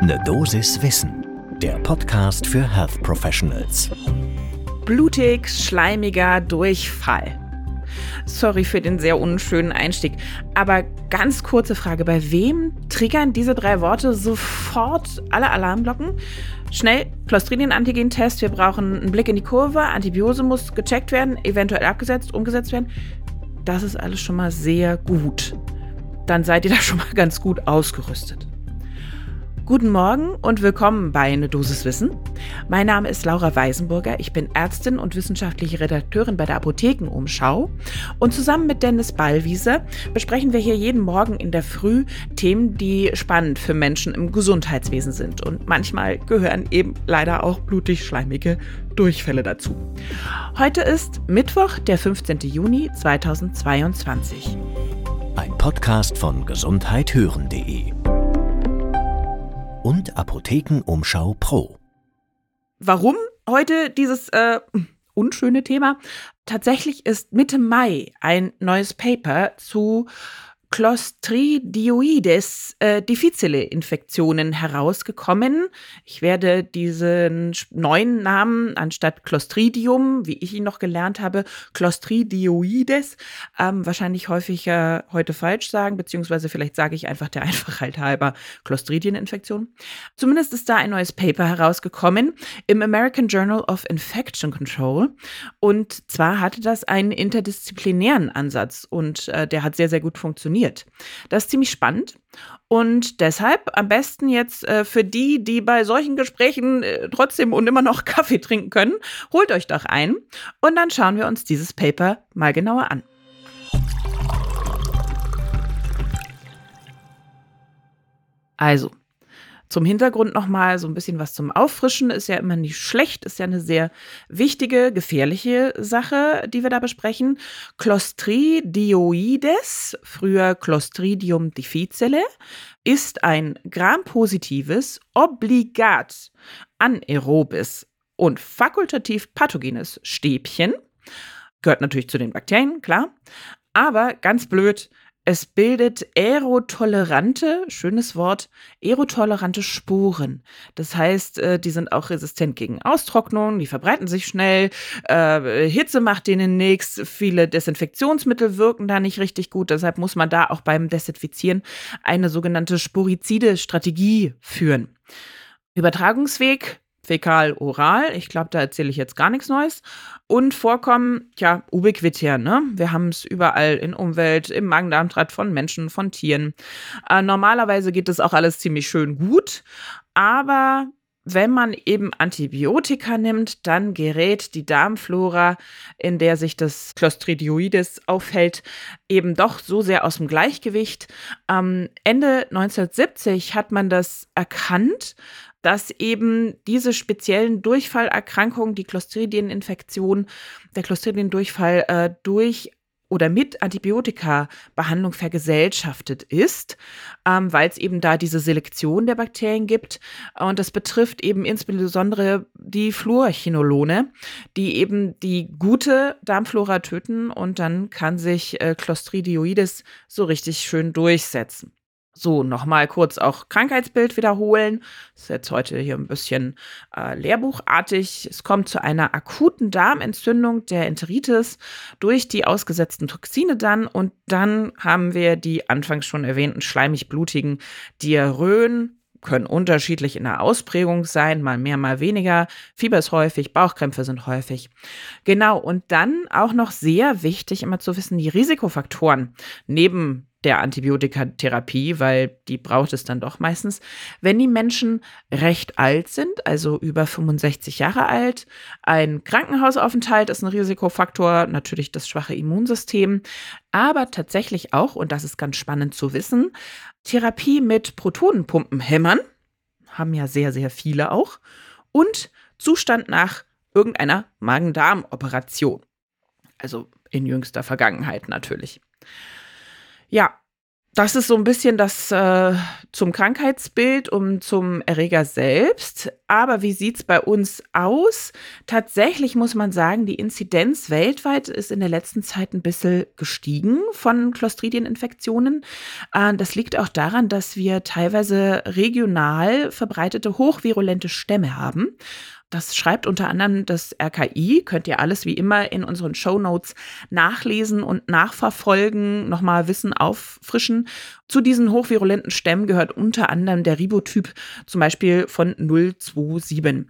Ne Dosis Wissen, der Podcast für Health Professionals. Blutig, schleimiger Durchfall. Sorry für den sehr unschönen Einstieg, aber ganz kurze Frage: Bei wem triggern diese drei Worte sofort alle Alarmglocken? Schnell Clostridium-Antigen-Test, wir brauchen einen Blick in die Kurve, Antibiose muss gecheckt werden, eventuell abgesetzt, umgesetzt werden. Das ist alles schon mal sehr gut. Dann seid ihr da schon mal ganz gut ausgerüstet. Guten Morgen und willkommen bei Eine Dosis Wissen. Mein Name ist Laura Weisenburger. Ich bin Ärztin und wissenschaftliche Redakteurin bei der Apothekenumschau. Und zusammen mit Dennis Ballwieser besprechen wir hier jeden Morgen in der Früh Themen, die spannend für Menschen im Gesundheitswesen sind. Und manchmal gehören eben leider auch blutig-schleimige Durchfälle dazu. Heute ist Mittwoch, der 15. Juni 2022. Ein Podcast von gesundheithören.de und Apothekenumschau Pro. Warum heute dieses äh, unschöne Thema? Tatsächlich ist Mitte Mai ein neues Paper zu Clostridioides äh, difficile Infektionen herausgekommen. Ich werde diesen neuen Namen anstatt Clostridium, wie ich ihn noch gelernt habe, Clostridioides, ähm, wahrscheinlich häufiger heute falsch sagen, beziehungsweise vielleicht sage ich einfach der Einfachheit halber Clostridieninfektion. Zumindest ist da ein neues Paper herausgekommen im American Journal of Infection Control. Und zwar hatte das einen interdisziplinären Ansatz und äh, der hat sehr, sehr gut funktioniert funktioniert. Das ist ziemlich spannend. Und deshalb am besten jetzt äh, für die, die bei solchen Gesprächen äh, trotzdem und immer noch Kaffee trinken können, holt euch doch ein und dann schauen wir uns dieses Paper mal genauer an. Also, zum Hintergrund nochmal so ein bisschen was zum Auffrischen. Ist ja immer nicht schlecht, ist ja eine sehr wichtige, gefährliche Sache, die wir da besprechen. Clostridioides, früher Clostridium difficile, ist ein grampositives, obligat anaerobes und fakultativ pathogenes Stäbchen. Gehört natürlich zu den Bakterien, klar. Aber ganz blöd, es bildet aerotolerante, schönes Wort, aerotolerante Spuren. Das heißt, äh, die sind auch resistent gegen Austrocknung, die verbreiten sich schnell, äh, Hitze macht denen nichts, viele Desinfektionsmittel wirken da nicht richtig gut, deshalb muss man da auch beim Desinfizieren eine sogenannte Sporizide-Strategie führen. Übertragungsweg fäkal-oral. Ich glaube, da erzähle ich jetzt gar nichts Neues. Und Vorkommen, ja, ubiquitär, ne? Wir haben es überall in Umwelt, im Magen-Darm-Trakt von Menschen, von Tieren. Äh, normalerweise geht das auch alles ziemlich schön gut, aber wenn man eben Antibiotika nimmt, dann gerät die Darmflora, in der sich das Clostridioides aufhält, eben doch so sehr aus dem Gleichgewicht. Ähm, Ende 1970 hat man das erkannt dass eben diese speziellen Durchfallerkrankungen, die Clostridieninfektion, der Clostridiendurchfall äh, durch oder mit Antibiotika-Behandlung vergesellschaftet ist, ähm, weil es eben da diese Selektion der Bakterien gibt. Und das betrifft eben insbesondere die Fluorchinolone, die eben die gute Darmflora töten und dann kann sich äh, Clostridioides so richtig schön durchsetzen. So, nochmal kurz auch Krankheitsbild wiederholen. Das ist jetzt heute hier ein bisschen äh, lehrbuchartig. Es kommt zu einer akuten Darmentzündung der Enteritis durch die ausgesetzten Toxine dann. Und dann haben wir die anfangs schon erwähnten schleimig-blutigen Diarrhoen, können unterschiedlich in der Ausprägung sein, mal mehr, mal weniger. Fieber ist häufig, Bauchkrämpfe sind häufig. Genau, und dann auch noch sehr wichtig, immer zu wissen, die Risikofaktoren neben der Antibiotikatherapie, weil die braucht es dann doch meistens. Wenn die Menschen recht alt sind, also über 65 Jahre alt, ein Krankenhausaufenthalt ist ein Risikofaktor, natürlich das schwache Immunsystem, aber tatsächlich auch, und das ist ganz spannend zu wissen, Therapie mit Protonenpumpenhämmern, haben ja sehr, sehr viele auch, und Zustand nach irgendeiner Magen-Darm-Operation. Also in jüngster Vergangenheit natürlich. Ja, das ist so ein bisschen das äh, zum Krankheitsbild und zum Erreger selbst. Aber wie sieht es bei uns aus? Tatsächlich muss man sagen, die Inzidenz weltweit ist in der letzten Zeit ein bisschen gestiegen von Clostridieninfektionen. Äh, das liegt auch daran, dass wir teilweise regional verbreitete hochvirulente Stämme haben. Das schreibt unter anderem das RKI. Könnt ihr alles wie immer in unseren Show Notes nachlesen und nachverfolgen, nochmal Wissen auffrischen. Zu diesen hochvirulenten Stämmen gehört unter anderem der Ribotyp zum Beispiel von 027.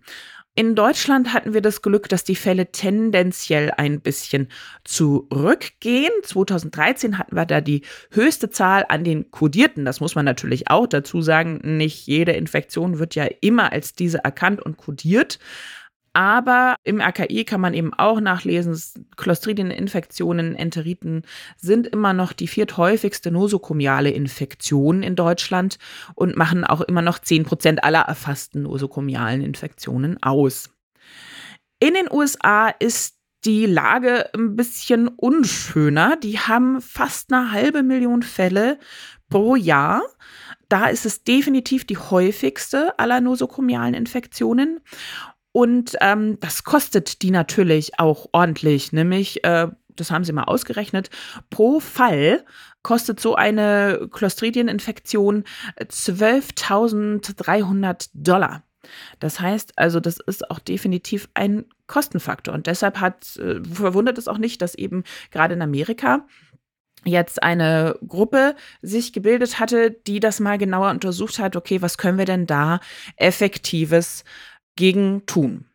In Deutschland hatten wir das Glück, dass die Fälle tendenziell ein bisschen zurückgehen. 2013 hatten wir da die höchste Zahl an den Kodierten. Das muss man natürlich auch dazu sagen. Nicht jede Infektion wird ja immer als diese erkannt und kodiert. Aber im AKI kann man eben auch nachlesen, Clostridieninfektionen, Enteriten sind immer noch die vierthäufigste nosokomiale Infektion in Deutschland und machen auch immer noch 10 Prozent aller erfassten nosokomialen Infektionen aus. In den USA ist die Lage ein bisschen unschöner. Die haben fast eine halbe Million Fälle pro Jahr. Da ist es definitiv die häufigste aller nosokomialen Infektionen. Und ähm, das kostet die natürlich auch ordentlich, nämlich, äh, das haben sie mal ausgerechnet, pro Fall kostet so eine Clostridieninfektion 12.300 Dollar. Das heißt also, das ist auch definitiv ein Kostenfaktor. Und deshalb hat, äh, verwundert es auch nicht, dass eben gerade in Amerika jetzt eine Gruppe sich gebildet hatte, die das mal genauer untersucht hat, okay, was können wir denn da effektives gegen tun.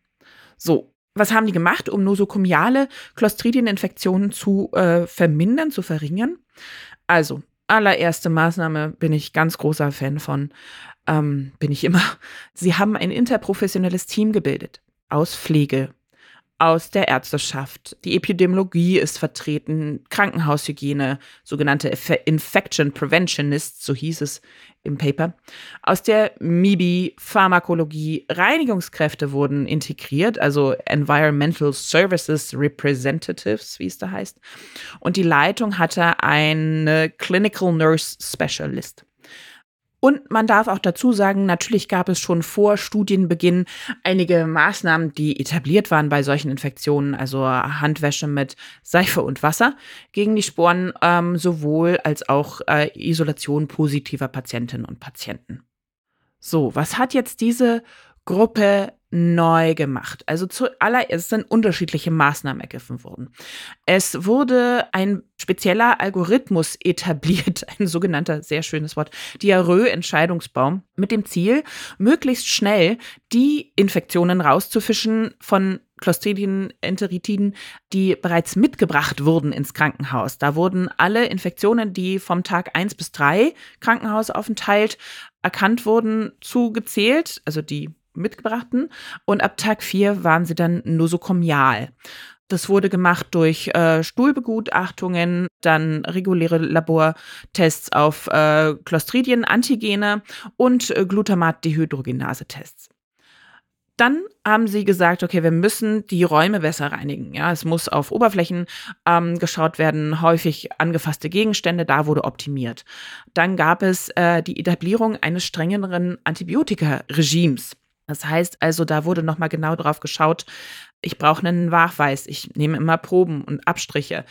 So, was haben die gemacht, um nosokomiale Clostridieninfektionen zu äh, vermindern, zu verringern? Also, allererste Maßnahme bin ich ganz großer Fan von, ähm, bin ich immer. Sie haben ein interprofessionelles Team gebildet aus Pflege, aus der Ärzteschaft. Die Epidemiologie ist vertreten, Krankenhaushygiene, sogenannte Infection Preventionists, so hieß es im Paper. Aus der MIBI, Pharmakologie, Reinigungskräfte wurden integriert, also Environmental Services Representatives, wie es da heißt. Und die Leitung hatte eine Clinical Nurse Specialist. Und man darf auch dazu sagen, natürlich gab es schon vor Studienbeginn einige Maßnahmen, die etabliert waren bei solchen Infektionen, also Handwäsche mit Seife und Wasser gegen die Sporen, ähm, sowohl als auch äh, Isolation positiver Patientinnen und Patienten. So, was hat jetzt diese Gruppe neu gemacht. Also zuallererst sind unterschiedliche Maßnahmen ergriffen worden. Es wurde ein spezieller Algorithmus etabliert, ein sogenannter, sehr schönes Wort, Diarrhoe-Entscheidungsbaum, mit dem Ziel, möglichst schnell die Infektionen rauszufischen von Clostridien, Enteritiden, die bereits mitgebracht wurden ins Krankenhaus. Da wurden alle Infektionen, die vom Tag 1 bis 3 Krankenhausaufenthalt erkannt wurden, zugezählt, also die mitgebrachten. Und ab Tag 4 waren sie dann nosokomial. Das wurde gemacht durch äh, Stuhlbegutachtungen, dann reguläre Labortests auf äh, Clostridien, Antigene und äh, Glutamat-Dehydrogenase-Tests. Dann haben sie gesagt, okay, wir müssen die Räume besser reinigen. Ja, es muss auf Oberflächen ähm, geschaut werden, häufig angefasste Gegenstände, da wurde optimiert. Dann gab es äh, die Etablierung eines strengeren Antibiotika-Regimes. Das heißt also, da wurde nochmal genau drauf geschaut, ich brauche einen Nachweis, ich nehme immer Proben und Abstriche.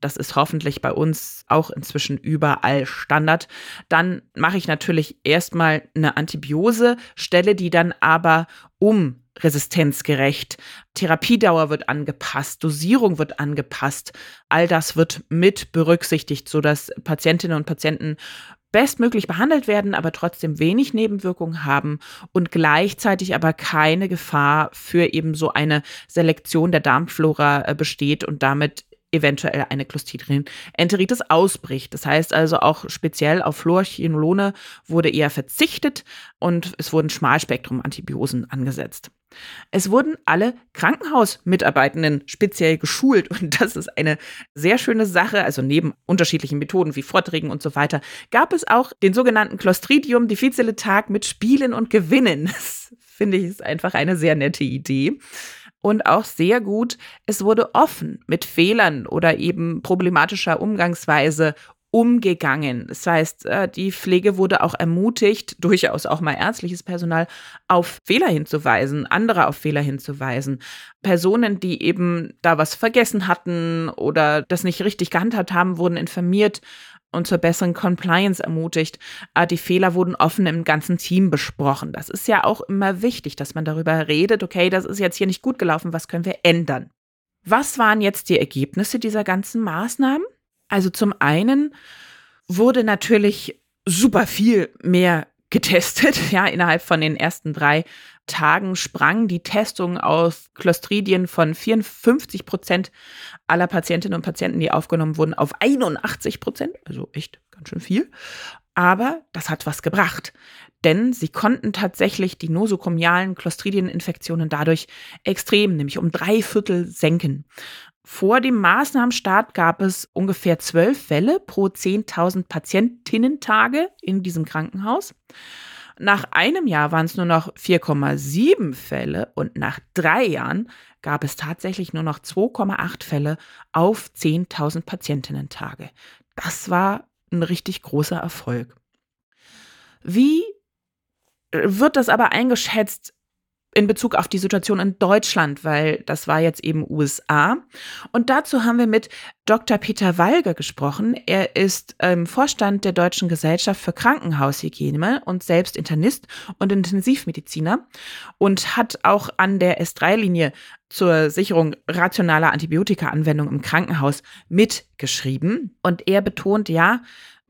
Das ist hoffentlich bei uns auch inzwischen überall Standard. Dann mache ich natürlich erstmal eine Antibiose, stelle die dann aber um resistenzgerecht. Therapiedauer wird angepasst, Dosierung wird angepasst. All das wird mit berücksichtigt, sodass Patientinnen und Patienten bestmöglich behandelt werden, aber trotzdem wenig Nebenwirkungen haben und gleichzeitig aber keine Gefahr für eben so eine Selektion der Darmflora äh, besteht und damit eventuell eine Clostridium-Enteritis ausbricht. Das heißt also auch speziell auf Fluorchinolone wurde eher verzichtet und es wurden Schmalspektrum-Antibiosen angesetzt. Es wurden alle Krankenhausmitarbeitenden speziell geschult und das ist eine sehr schöne Sache. Also neben unterschiedlichen Methoden wie Vorträgen und so weiter gab es auch den sogenannten Clostridium difficile Tag mit Spielen und Gewinnen. Das finde ich ist einfach eine sehr nette Idee. Und auch sehr gut, es wurde offen mit Fehlern oder eben problematischer Umgangsweise umgegangen. Das heißt, äh, die Pflege wurde auch ermutigt, durchaus auch mal ärztliches Personal, auf Fehler hinzuweisen, andere auf Fehler hinzuweisen. Personen, die eben da was vergessen hatten oder das nicht richtig gehandhabt haben, wurden informiert und zur besseren Compliance ermutigt. Äh, die Fehler wurden offen im ganzen Team besprochen. Das ist ja auch immer wichtig, dass man darüber redet, okay, das ist jetzt hier nicht gut gelaufen, was können wir ändern? Was waren jetzt die Ergebnisse dieser ganzen Maßnahmen? Also zum einen wurde natürlich super viel mehr getestet. Ja, innerhalb von den ersten drei Tagen sprang die Testung aus Clostridien von 54 Prozent aller Patientinnen und Patienten, die aufgenommen wurden, auf 81 Prozent. Also echt ganz schön viel. Aber das hat was gebracht. Denn sie konnten tatsächlich die nosokomialen Clostridieninfektionen dadurch extrem, nämlich um drei Viertel senken. Vor dem Maßnahmenstart gab es ungefähr zwölf Fälle pro 10.000 Patientinnentage in diesem Krankenhaus. Nach einem Jahr waren es nur noch 4,7 Fälle und nach drei Jahren gab es tatsächlich nur noch 2,8 Fälle auf 10.000 Patientinnentage. Das war ein richtig großer Erfolg. Wie wird das aber eingeschätzt, in Bezug auf die Situation in Deutschland, weil das war jetzt eben USA. Und dazu haben wir mit Dr. Peter Walger gesprochen. Er ist ähm, Vorstand der Deutschen Gesellschaft für Krankenhaushygiene und selbst Internist und Intensivmediziner und hat auch an der S3-Linie zur Sicherung rationaler Antibiotikaanwendung im Krankenhaus mitgeschrieben. Und er betont, ja,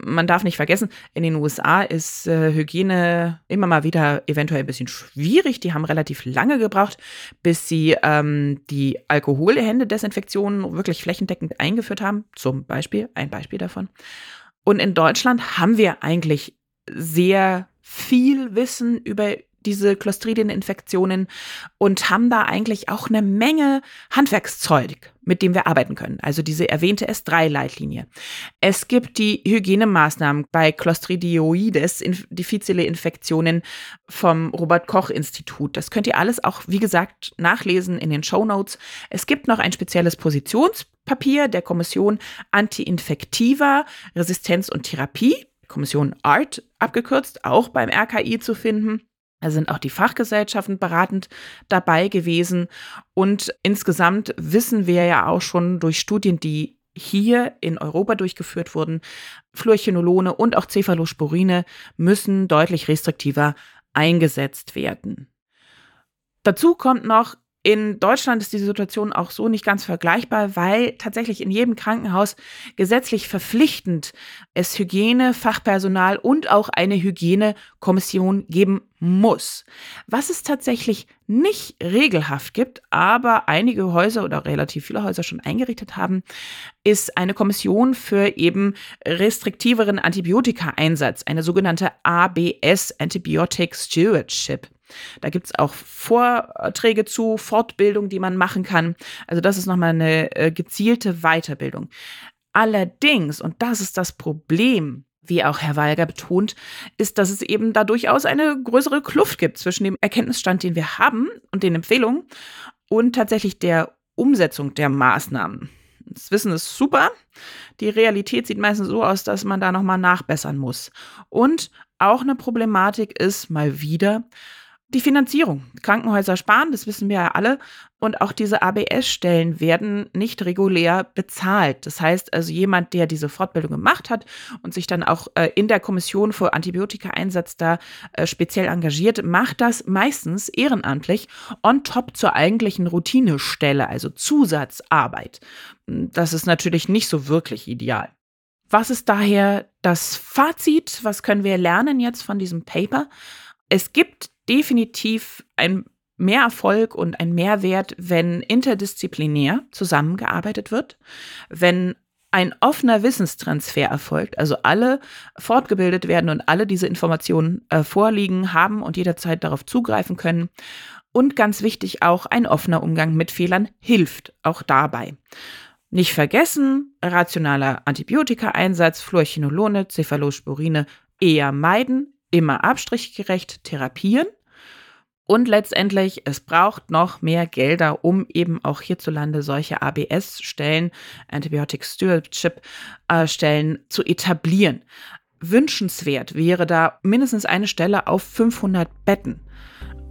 man darf nicht vergessen, in den USA ist äh, Hygiene immer mal wieder eventuell ein bisschen schwierig. Die haben relativ lange gebraucht, bis sie ähm, die Alkoholhände-Desinfektion wirklich flächendeckend eingeführt haben. Zum Beispiel, ein Beispiel davon. Und in Deutschland haben wir eigentlich sehr viel Wissen über diese Clostridien-Infektionen und haben da eigentlich auch eine Menge Handwerkszeug, mit dem wir arbeiten können. Also diese erwähnte S3-Leitlinie. Es gibt die Hygienemaßnahmen bei Clostridioides, diffizile Infektionen vom Robert-Koch-Institut. Das könnt ihr alles auch, wie gesagt, nachlesen in den Show Notes. Es gibt noch ein spezielles Positionspapier der Kommission Anti-Infektiva, Resistenz und Therapie. Kommission ART abgekürzt, auch beim RKI zu finden. Da sind auch die Fachgesellschaften beratend dabei gewesen. Und insgesamt wissen wir ja auch schon durch Studien, die hier in Europa durchgeführt wurden, Fluorchinolone und auch Cephalosporine müssen deutlich restriktiver eingesetzt werden. Dazu kommt noch, in Deutschland ist die Situation auch so nicht ganz vergleichbar, weil tatsächlich in jedem Krankenhaus gesetzlich verpflichtend es Hygiene, Fachpersonal und auch eine Hygienekommission geben muss. Was es tatsächlich nicht regelhaft gibt, aber einige Häuser oder relativ viele Häuser schon eingerichtet haben, ist eine Kommission für eben restriktiveren Antibiotika-Einsatz, eine sogenannte ABS, Antibiotic Stewardship. Da gibt es auch Vorträge zu, Fortbildung, die man machen kann. Also das ist nochmal eine äh, gezielte Weiterbildung. Allerdings, und das ist das Problem, wie auch Herr Walger betont, ist, dass es eben da durchaus eine größere Kluft gibt zwischen dem Erkenntnisstand, den wir haben und den Empfehlungen und tatsächlich der Umsetzung der Maßnahmen. Das Wissen ist super. Die Realität sieht meistens so aus, dass man da nochmal nachbessern muss. Und auch eine Problematik ist mal wieder, die Finanzierung. Krankenhäuser sparen, das wissen wir ja alle. Und auch diese ABS-Stellen werden nicht regulär bezahlt. Das heißt also, jemand, der diese Fortbildung gemacht hat und sich dann auch äh, in der Kommission für Antibiotika-Einsatz da äh, speziell engagiert, macht das meistens ehrenamtlich on top zur eigentlichen Routinestelle, also Zusatzarbeit. Das ist natürlich nicht so wirklich ideal. Was ist daher das Fazit? Was können wir lernen jetzt von diesem Paper? Es gibt definitiv ein Mehrerfolg und ein Mehrwert, wenn interdisziplinär zusammengearbeitet wird, wenn ein offener Wissenstransfer erfolgt, also alle fortgebildet werden und alle diese Informationen äh, vorliegen haben und jederzeit darauf zugreifen können. Und ganz wichtig auch, ein offener Umgang mit Fehlern hilft auch dabei. Nicht vergessen, rationaler Antibiotika-Einsatz, Fluorchinolone, Cephalosporine eher meiden, immer abstrichgerecht therapieren Und letztendlich, es braucht noch mehr Gelder, um eben auch hierzulande solche ABS-Stellen, Antibiotic Stewardship-Stellen äh, zu etablieren. Wünschenswert wäre da mindestens eine Stelle auf 500 Betten,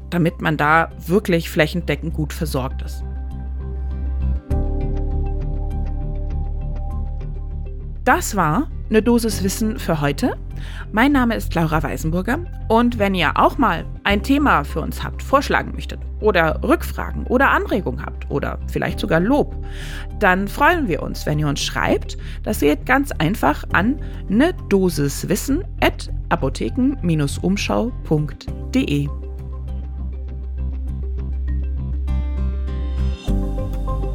damit man da wirklich flächendeckend gut versorgt ist. Das war eine Dosis Wissen für heute. Mein Name ist Laura Weisenburger und wenn ihr auch mal ein Thema für uns habt, vorschlagen möchtet oder Rückfragen oder Anregungen habt oder vielleicht sogar Lob, dann freuen wir uns, wenn ihr uns schreibt. Das geht ganz einfach an eine Dosis Wissen at apotheken-umschau.de.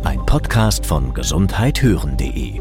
Ein Podcast von gesundheithören.de